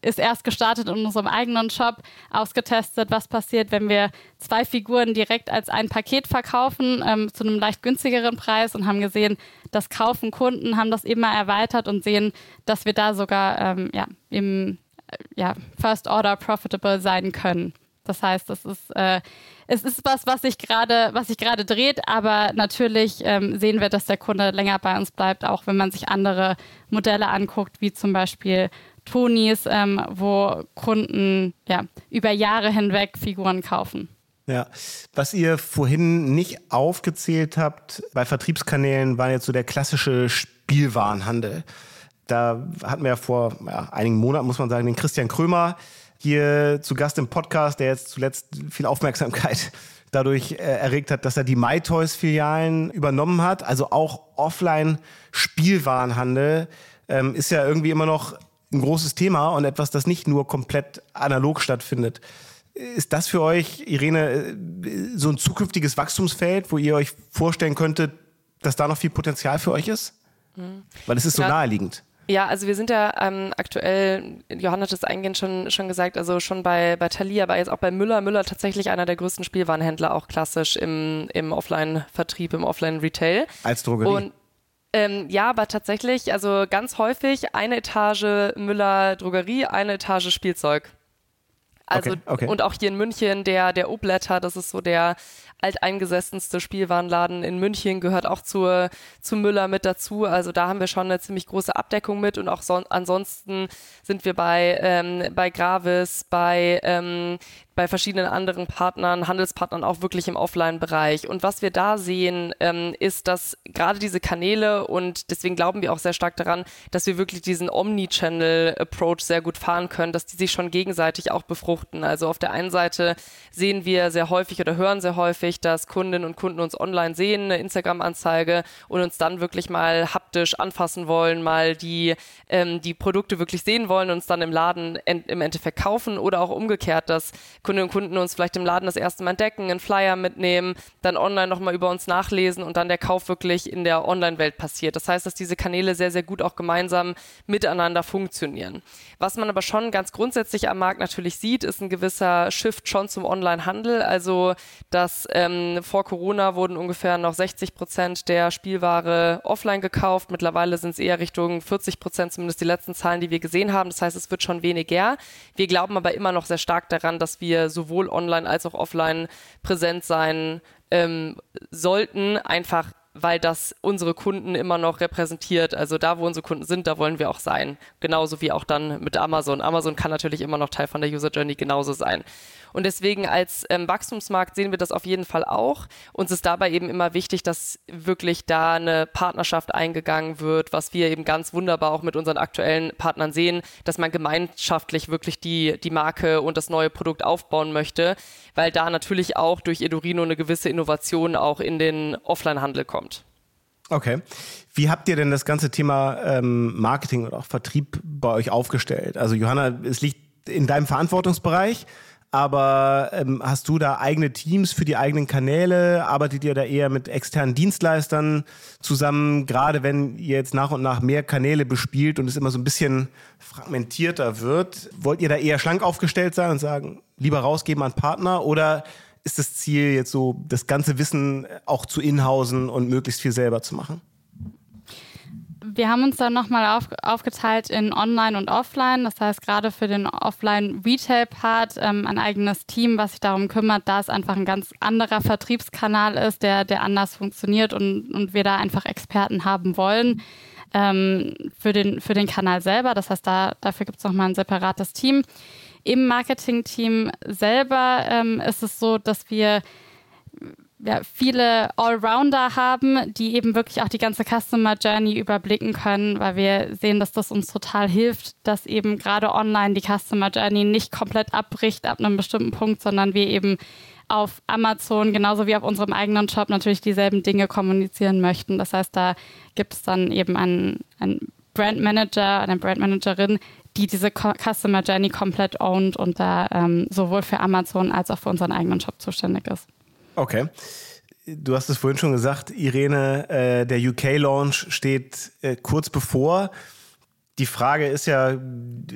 ist erst gestartet in unserem eigenen Shop, ausgetestet, was passiert, wenn wir zwei Figuren direkt als ein Paket verkaufen ähm, zu einem leicht günstigeren Preis und haben gesehen, das kaufen Kunden, haben das immer erweitert und sehen, dass wir da sogar ähm, ja, im äh, ja, First Order profitable sein können. Das heißt, es ist, äh, es ist was, was sich gerade, was sich gerade dreht, aber natürlich ähm, sehen wir, dass der Kunde länger bei uns bleibt, auch wenn man sich andere Modelle anguckt, wie zum Beispiel Tonis, ähm, wo Kunden ja, über Jahre hinweg Figuren kaufen. Ja, was ihr vorhin nicht aufgezählt habt bei Vertriebskanälen, war jetzt so der klassische Spielwarenhandel. Da hatten wir ja vor ja, einigen Monaten, muss man sagen, den Christian Krömer hier zu Gast im Podcast, der jetzt zuletzt viel Aufmerksamkeit dadurch äh, erregt hat, dass er die MyToys-Filialen übernommen hat. Also auch Offline-Spielwarenhandel ähm, ist ja irgendwie immer noch ein großes Thema und etwas, das nicht nur komplett analog stattfindet. Ist das für euch, Irene, so ein zukünftiges Wachstumsfeld, wo ihr euch vorstellen könntet, dass da noch viel Potenzial für euch ist? Mhm. Weil es ist so ja. naheliegend. Ja, also wir sind ja ähm, aktuell, Johanna hat es eingehend schon, schon gesagt, also schon bei, bei Thalia, aber jetzt auch bei Müller. Müller tatsächlich einer der größten Spielwarenhändler, auch klassisch im, im Offline-Vertrieb, im Offline-Retail. Als Drogerie. Und ähm, ja, aber tatsächlich, also ganz häufig eine Etage Müller Drogerie, eine Etage Spielzeug. Also okay, okay. und auch hier in München der der Obletter, das ist so der alteingesessenste Spielwarenladen in München, gehört auch zur, zu Müller mit dazu. Also da haben wir schon eine ziemlich große Abdeckung mit und auch son ansonsten sind wir bei, ähm, bei Gravis, bei ähm, bei verschiedenen anderen Partnern, Handelspartnern auch wirklich im Offline-Bereich. Und was wir da sehen, ähm, ist, dass gerade diese Kanäle und deswegen glauben wir auch sehr stark daran, dass wir wirklich diesen Omni-Channel-Approach sehr gut fahren können, dass die sich schon gegenseitig auch befruchten. Also auf der einen Seite sehen wir sehr häufig oder hören sehr häufig, dass Kundinnen und Kunden uns online sehen, eine Instagram-Anzeige und uns dann wirklich mal haptisch anfassen wollen, mal die, ähm, die Produkte wirklich sehen wollen und uns dann im Laden im Endeffekt kaufen oder auch umgekehrt, dass Kundinnen und Kunden uns vielleicht im Laden das erste Mal entdecken, einen Flyer mitnehmen, dann online nochmal über uns nachlesen und dann der Kauf wirklich in der Online-Welt passiert. Das heißt, dass diese Kanäle sehr, sehr gut auch gemeinsam miteinander funktionieren. Was man aber schon ganz grundsätzlich am Markt natürlich sieht, ist ein gewisser Shift schon zum Online-Handel. Also, dass ähm, vor Corona wurden ungefähr noch 60 Prozent der Spielware offline gekauft. Mittlerweile sind es eher Richtung 40 Prozent, zumindest die letzten Zahlen, die wir gesehen haben. Das heißt, es wird schon weniger. Wir glauben aber immer noch sehr stark daran, dass wir wir sowohl online als auch offline präsent sein ähm, sollten, einfach weil das unsere Kunden immer noch repräsentiert. Also da, wo unsere Kunden sind, da wollen wir auch sein. Genauso wie auch dann mit Amazon. Amazon kann natürlich immer noch Teil von der User Journey genauso sein. Und deswegen als ähm, Wachstumsmarkt sehen wir das auf jeden Fall auch. Uns ist dabei eben immer wichtig, dass wirklich da eine Partnerschaft eingegangen wird, was wir eben ganz wunderbar auch mit unseren aktuellen Partnern sehen, dass man gemeinschaftlich wirklich die, die Marke und das neue Produkt aufbauen möchte, weil da natürlich auch durch Edurino eine gewisse Innovation auch in den Offline-Handel kommt. Okay. Wie habt ihr denn das ganze Thema ähm, Marketing oder auch Vertrieb bei euch aufgestellt? Also Johanna, es liegt in deinem Verantwortungsbereich. Aber ähm, hast du da eigene Teams für die eigenen Kanäle? Arbeitet ihr da eher mit externen Dienstleistern zusammen? Gerade wenn ihr jetzt nach und nach mehr Kanäle bespielt und es immer so ein bisschen fragmentierter wird, wollt ihr da eher schlank aufgestellt sein und sagen, lieber rausgeben an Partner? Oder ist das Ziel jetzt so, das ganze Wissen auch zu inhausen und möglichst viel selber zu machen? Wir haben uns dann nochmal auf, aufgeteilt in Online und Offline. Das heißt, gerade für den Offline-Retail-Part ähm, ein eigenes Team, was sich darum kümmert, da es einfach ein ganz anderer Vertriebskanal ist, der, der anders funktioniert und, und wir da einfach Experten haben wollen ähm, für, den, für den Kanal selber. Das heißt, da, dafür gibt es nochmal ein separates Team. Im Marketing-Team selber ähm, ist es so, dass wir ja, viele Allrounder haben, die eben wirklich auch die ganze Customer Journey überblicken können, weil wir sehen, dass das uns total hilft, dass eben gerade online die Customer Journey nicht komplett abbricht ab einem bestimmten Punkt, sondern wir eben auf Amazon genauso wie auf unserem eigenen Shop natürlich dieselben Dinge kommunizieren möchten. Das heißt, da gibt es dann eben einen, einen Brand Manager, eine Brand Managerin, die diese Customer Journey komplett ownt und da ähm, sowohl für Amazon als auch für unseren eigenen Shop zuständig ist. Okay. Du hast es vorhin schon gesagt, Irene, äh, der UK-Launch steht äh, kurz bevor. Die Frage ist ja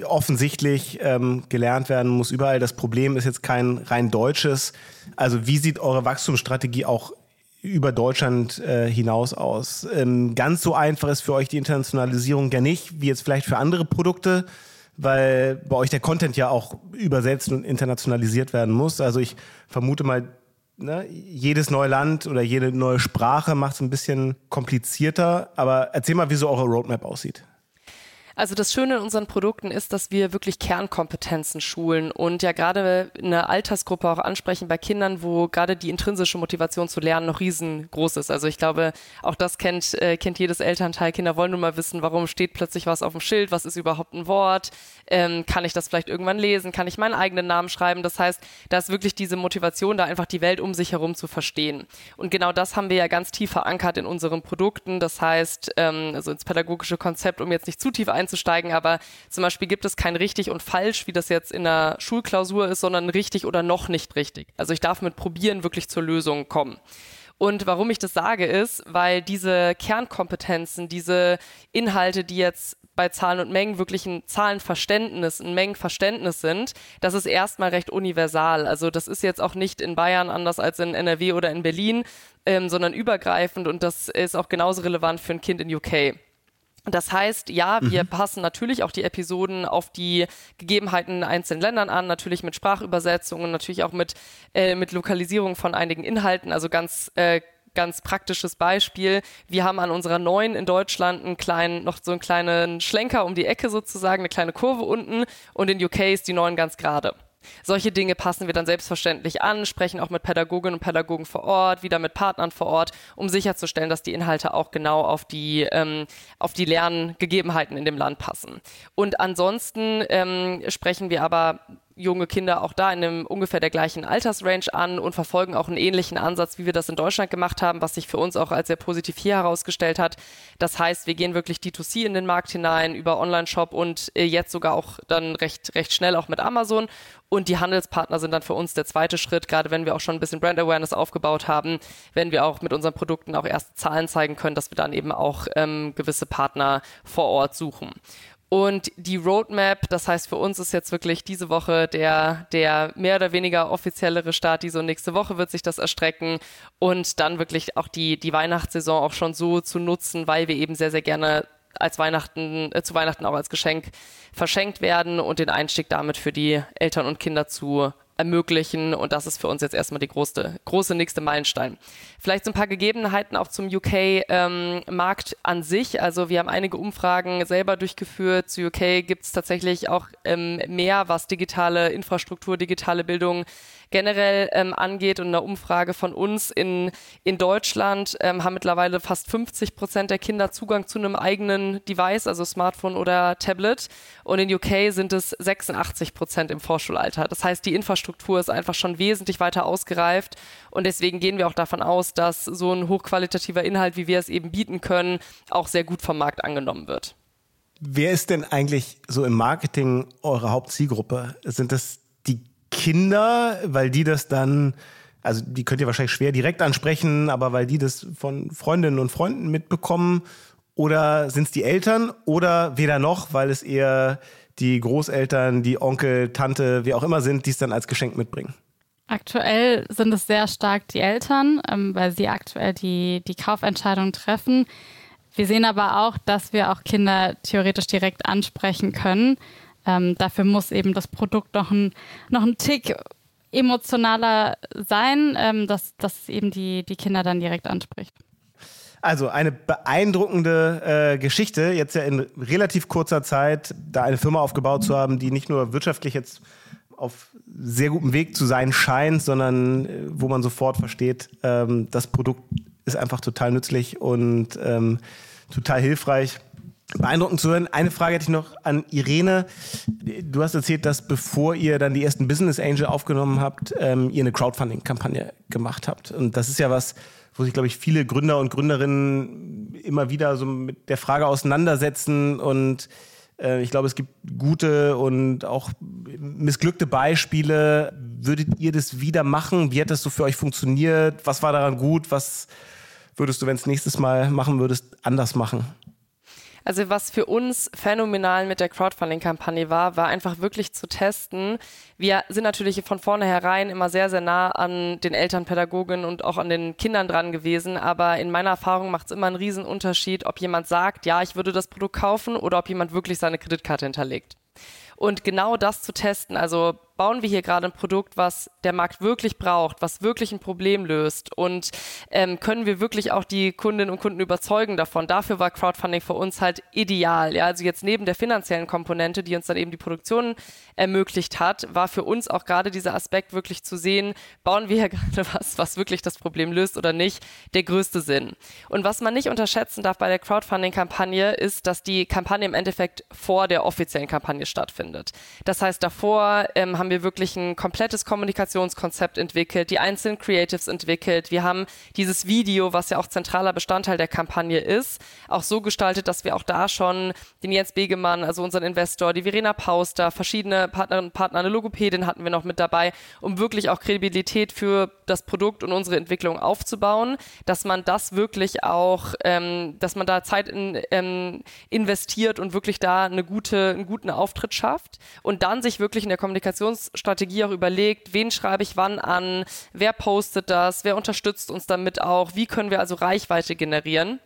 offensichtlich, ähm, gelernt werden muss überall. Das Problem ist jetzt kein rein deutsches. Also wie sieht eure Wachstumsstrategie auch über Deutschland äh, hinaus aus? Ähm, ganz so einfach ist für euch die Internationalisierung ja nicht, wie jetzt vielleicht für andere Produkte, weil bei euch der Content ja auch übersetzt und internationalisiert werden muss. Also ich vermute mal, ne, jedes neue Land oder jede neue Sprache macht es ein bisschen komplizierter. Aber erzähl mal, wie so eure Roadmap aussieht. Also das Schöne in unseren Produkten ist, dass wir wirklich Kernkompetenzen schulen und ja gerade eine Altersgruppe auch ansprechen bei Kindern, wo gerade die intrinsische Motivation zu lernen noch riesengroß ist. Also ich glaube, auch das kennt, äh, kennt jedes Elternteil. Kinder wollen nun mal wissen, warum steht plötzlich was auf dem Schild, was ist überhaupt ein Wort, ähm, kann ich das vielleicht irgendwann lesen, kann ich meinen eigenen Namen schreiben. Das heißt, da ist wirklich diese Motivation, da einfach die Welt um sich herum zu verstehen. Und genau das haben wir ja ganz tief verankert in unseren Produkten. Das heißt, ähm, also ins pädagogische Konzept, um jetzt nicht zu tief einzusteigen, einzusteigen, aber zum Beispiel gibt es kein richtig und falsch, wie das jetzt in der Schulklausur ist, sondern richtig oder noch nicht richtig. Also ich darf mit Probieren wirklich zur Lösung kommen. Und warum ich das sage, ist, weil diese Kernkompetenzen, diese Inhalte, die jetzt bei Zahlen und Mengen wirklich ein Zahlenverständnis, ein Mengenverständnis sind, das ist erstmal recht universal. Also das ist jetzt auch nicht in Bayern anders als in NRW oder in Berlin, ähm, sondern übergreifend und das ist auch genauso relevant für ein Kind in UK. Das heißt, ja, wir mhm. passen natürlich auch die Episoden auf die Gegebenheiten in einzelnen Ländern an, natürlich mit Sprachübersetzungen, natürlich auch mit, äh, mit Lokalisierung von einigen Inhalten, also ganz äh, ganz praktisches Beispiel. Wir haben an unserer neuen in Deutschland einen kleinen, noch so einen kleinen Schlenker um die Ecke sozusagen, eine kleine Kurve unten und in UK ist die neuen ganz gerade. Solche Dinge passen wir dann selbstverständlich an, sprechen auch mit Pädagoginnen und Pädagogen vor Ort, wieder mit Partnern vor Ort, um sicherzustellen, dass die Inhalte auch genau auf die, ähm, auf die Lerngegebenheiten in dem Land passen. Und ansonsten ähm, sprechen wir aber junge Kinder auch da in einem ungefähr der gleichen Altersrange an und verfolgen auch einen ähnlichen Ansatz, wie wir das in Deutschland gemacht haben, was sich für uns auch als sehr positiv hier herausgestellt hat. Das heißt, wir gehen wirklich D2C in den Markt hinein über Online-Shop und äh, jetzt sogar auch dann recht, recht schnell auch mit Amazon. Und die Handelspartner sind dann für uns der zweite Schritt, gerade wenn wir auch schon ein bisschen Brand Awareness aufgebaut haben, wenn wir auch mit unseren Produkten auch erste Zahlen zeigen können, dass wir dann eben auch ähm, gewisse Partner vor Ort suchen. Und die Roadmap, das heißt für uns ist jetzt wirklich diese Woche der, der mehr oder weniger offiziellere Start, diese und nächste Woche wird sich das erstrecken. Und dann wirklich auch die, die Weihnachtssaison auch schon so zu nutzen, weil wir eben sehr, sehr gerne als Weihnachten, äh, zu Weihnachten auch als Geschenk verschenkt werden und den Einstieg damit für die Eltern und Kinder zu ermöglichen. Und das ist für uns jetzt erstmal die große, große nächste Meilenstein. Vielleicht so ein paar Gegebenheiten auch zum UK-Markt ähm, an sich. Also wir haben einige Umfragen selber durchgeführt. Zu UK gibt es tatsächlich auch ähm, mehr, was digitale Infrastruktur, digitale Bildung generell ähm, angeht. Und eine Umfrage von uns in, in Deutschland ähm, haben mittlerweile fast 50 Prozent der Kinder Zugang zu einem eigenen Device, also Smartphone oder Tablet. Und in UK sind es 86 Prozent im Vorschulalter. Das heißt, die Infrastruktur ist einfach schon wesentlich weiter ausgereift. Und deswegen gehen wir auch davon aus, dass so ein hochqualitativer Inhalt, wie wir es eben bieten können, auch sehr gut vom Markt angenommen wird. Wer ist denn eigentlich so im Marketing eure Hauptzielgruppe? Sind das Kinder, weil die das dann, also die könnt ihr wahrscheinlich schwer direkt ansprechen, aber weil die das von Freundinnen und Freunden mitbekommen? Oder sind es die Eltern? Oder weder noch, weil es eher die Großeltern, die Onkel, Tante, wie auch immer sind, die es dann als Geschenk mitbringen? Aktuell sind es sehr stark die Eltern, ähm, weil sie aktuell die, die Kaufentscheidung treffen. Wir sehen aber auch, dass wir auch Kinder theoretisch direkt ansprechen können. Ähm, dafür muss eben das Produkt noch ein, noch ein Tick emotionaler sein, ähm, dass, dass eben die, die Kinder dann direkt anspricht. Also eine beeindruckende äh, Geschichte, jetzt ja in relativ kurzer Zeit da eine Firma aufgebaut zu haben, die nicht nur wirtschaftlich jetzt auf sehr gutem Weg zu sein scheint, sondern äh, wo man sofort versteht, ähm, das Produkt ist einfach total nützlich und ähm, total hilfreich beeindruckend zu hören. Eine Frage hätte ich noch an Irene. Du hast erzählt, dass bevor ihr dann die ersten Business Angel aufgenommen habt, ähm, ihr eine Crowdfunding-Kampagne gemacht habt. Und das ist ja was, wo sich, glaube ich, viele Gründer und Gründerinnen immer wieder so mit der Frage auseinandersetzen. Und äh, ich glaube, es gibt gute und auch missglückte Beispiele. Würdet ihr das wieder machen? Wie hat das so für euch funktioniert? Was war daran gut? Was würdest du, wenn es nächstes Mal machen würdest, anders machen? Also was für uns phänomenal mit der Crowdfunding-Kampagne war, war einfach wirklich zu testen. Wir sind natürlich von vornherein immer sehr, sehr nah an den Eltern, Pädagogen und auch an den Kindern dran gewesen. Aber in meiner Erfahrung macht es immer einen riesen Unterschied, ob jemand sagt, ja, ich würde das Produkt kaufen oder ob jemand wirklich seine Kreditkarte hinterlegt. Und genau das zu testen, also bauen wir hier gerade ein Produkt, was der Markt wirklich braucht, was wirklich ein Problem löst und ähm, können wir wirklich auch die Kundinnen und Kunden überzeugen davon. Dafür war Crowdfunding für uns halt ideal. Ja, also jetzt neben der finanziellen Komponente, die uns dann eben die Produktion ermöglicht hat, war für uns auch gerade dieser Aspekt wirklich zu sehen, bauen wir hier gerade was, was wirklich das Problem löst oder nicht, der größte Sinn. Und was man nicht unterschätzen darf bei der Crowdfunding-Kampagne ist, dass die Kampagne im Endeffekt vor der offiziellen Kampagne stattfindet. Das heißt, davor ähm, haben haben wir wirklich ein komplettes Kommunikationskonzept entwickelt, die einzelnen Creatives entwickelt. Wir haben dieses Video, was ja auch zentraler Bestandteil der Kampagne ist, auch so gestaltet, dass wir auch da schon den Jens Begemann, also unseren Investor, die Verena Pauster, verschiedene Partnerinnen und Partner, eine Logopädin hatten wir noch mit dabei, um wirklich auch Kredibilität für das Produkt und unsere Entwicklung aufzubauen, dass man das wirklich auch, ähm, dass man da Zeit in, ähm, investiert und wirklich da eine gute, einen guten Auftritt schafft und dann sich wirklich in der Kommunikation Kommunikationsstrategie auch überlegt, wen schreibe ich wann an, wer postet das, wer unterstützt uns damit auch, wie können wir also Reichweite generieren.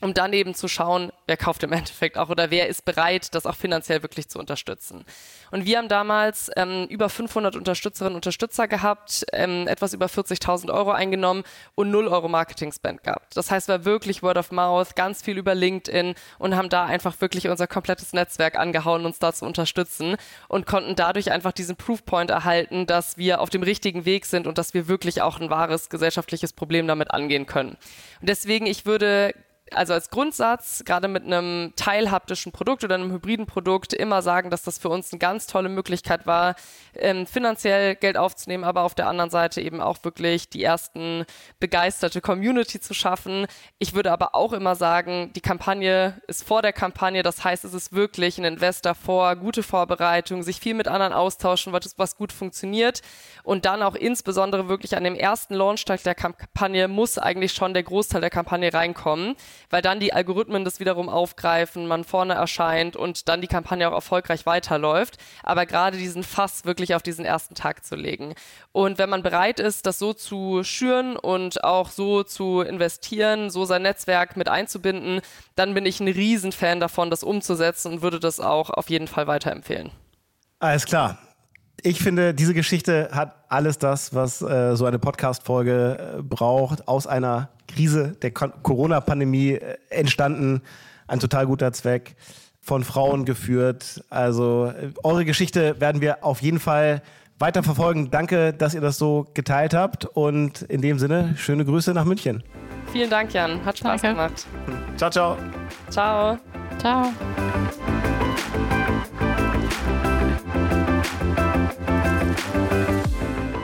Um dann eben zu schauen, wer kauft im Endeffekt auch oder wer ist bereit, das auch finanziell wirklich zu unterstützen. Und wir haben damals ähm, über 500 Unterstützerinnen und Unterstützer gehabt, ähm, etwas über 40.000 Euro eingenommen und 0 Euro Marketing-Spend gehabt. Das heißt, wir wirklich Word of Mouth, ganz viel über LinkedIn und haben da einfach wirklich unser komplettes Netzwerk angehauen, uns da zu unterstützen und konnten dadurch einfach diesen Proofpoint erhalten, dass wir auf dem richtigen Weg sind und dass wir wirklich auch ein wahres gesellschaftliches Problem damit angehen können. Und deswegen, ich würde also als Grundsatz, gerade mit einem teilhaptischen Produkt oder einem hybriden Produkt, immer sagen, dass das für uns eine ganz tolle Möglichkeit war, ähm, finanziell Geld aufzunehmen, aber auf der anderen Seite eben auch wirklich die ersten begeisterte Community zu schaffen. Ich würde aber auch immer sagen, die Kampagne ist vor der Kampagne, das heißt, es ist wirklich ein Investor vor, gute Vorbereitung, sich viel mit anderen austauschen, was, was gut funktioniert. Und dann auch insbesondere wirklich an dem ersten Launchtag der Kampagne muss eigentlich schon der Großteil der Kampagne reinkommen weil dann die Algorithmen das wiederum aufgreifen, man vorne erscheint und dann die Kampagne auch erfolgreich weiterläuft. Aber gerade diesen Fass wirklich auf diesen ersten Tag zu legen. Und wenn man bereit ist, das so zu schüren und auch so zu investieren, so sein Netzwerk mit einzubinden, dann bin ich ein Riesenfan davon, das umzusetzen und würde das auch auf jeden Fall weiterempfehlen. Alles klar. Ich finde, diese Geschichte hat alles das, was äh, so eine Podcast-Folge äh, braucht, aus einer Krise der Corona-Pandemie äh, entstanden. Ein total guter Zweck, von Frauen geführt. Also äh, eure Geschichte werden wir auf jeden Fall weiter verfolgen. Danke, dass ihr das so geteilt habt. Und in dem Sinne, schöne Grüße nach München. Vielen Dank, Jan. Hat Spaß Danke. gemacht. Ciao, ciao. Ciao. Ciao.